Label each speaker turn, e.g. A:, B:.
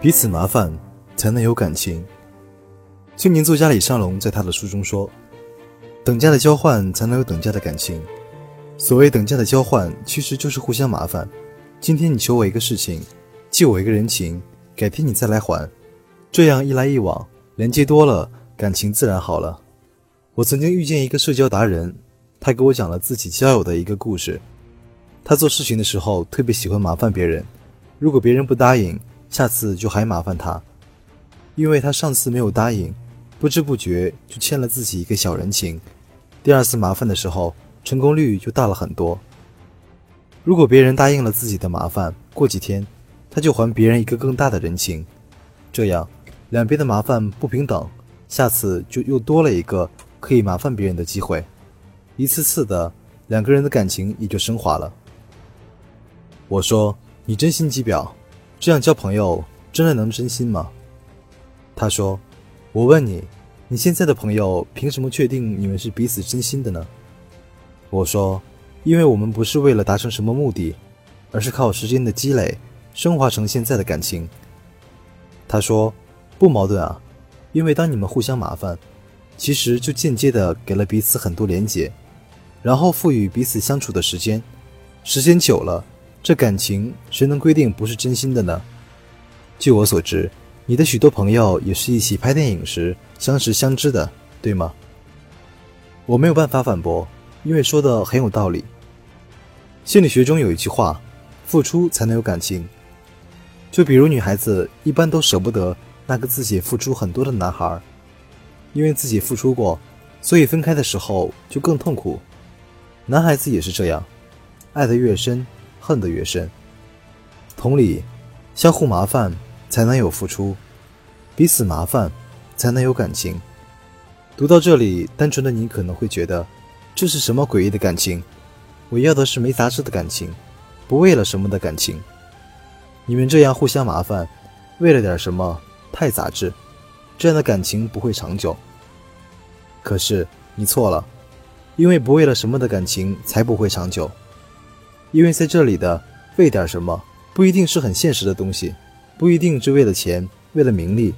A: 彼此麻烦，才能有感情。青年作家李尚龙在他的书中说：“等价的交换，才能有等价的感情。所谓等价的交换，其实就是互相麻烦。今天你求我一个事情，借我一个人情，改天你再来还，这样一来一往，连接多了，感情自然好了。”我曾经遇见一个社交达人，他给我讲了自己交友的一个故事。他做事情的时候特别喜欢麻烦别人，如果别人不答应，下次就还麻烦他。因为他上次没有答应，不知不觉就欠了自己一个小人情。第二次麻烦的时候，成功率就大了很多。如果别人答应了自己的麻烦，过几天他就还别人一个更大的人情，这样两边的麻烦不平等，下次就又多了一个可以麻烦别人的机会。一次次的，两个人的感情也就升华了。我说：“你真心机婊，这样交朋友真的能真心吗？”他说：“我问你，你现在的朋友凭什么确定你们是彼此真心的呢？”我说：“因为我们不是为了达成什么目的，而是靠时间的积累升华成现在的感情。”他说：“不矛盾啊，因为当你们互相麻烦，其实就间接的给了彼此很多连接，然后赋予彼此相处的时间，时间久了。”这感情谁能规定不是真心的呢？据我所知，你的许多朋友也是一起拍电影时相识相知的，对吗？我没有办法反驳，因为说的很有道理。心理学中有一句话：“付出才能有感情。”就比如女孩子一般都舍不得那个自己付出很多的男孩，因为自己付出过，所以分开的时候就更痛苦。男孩子也是这样，爱得越深。恨得越深。同理，相互麻烦才能有付出，彼此麻烦才能有感情。读到这里，单纯的你可能会觉得，这是什么诡异的感情？我要的是没杂质的感情，不为了什么的感情。你们这样互相麻烦，为了点什么太杂质，这样的感情不会长久。可是你错了，因为不为了什么的感情才不会长久。因为在这里的为点什么，不一定是很现实的东西，不一定是为了钱、为了名利，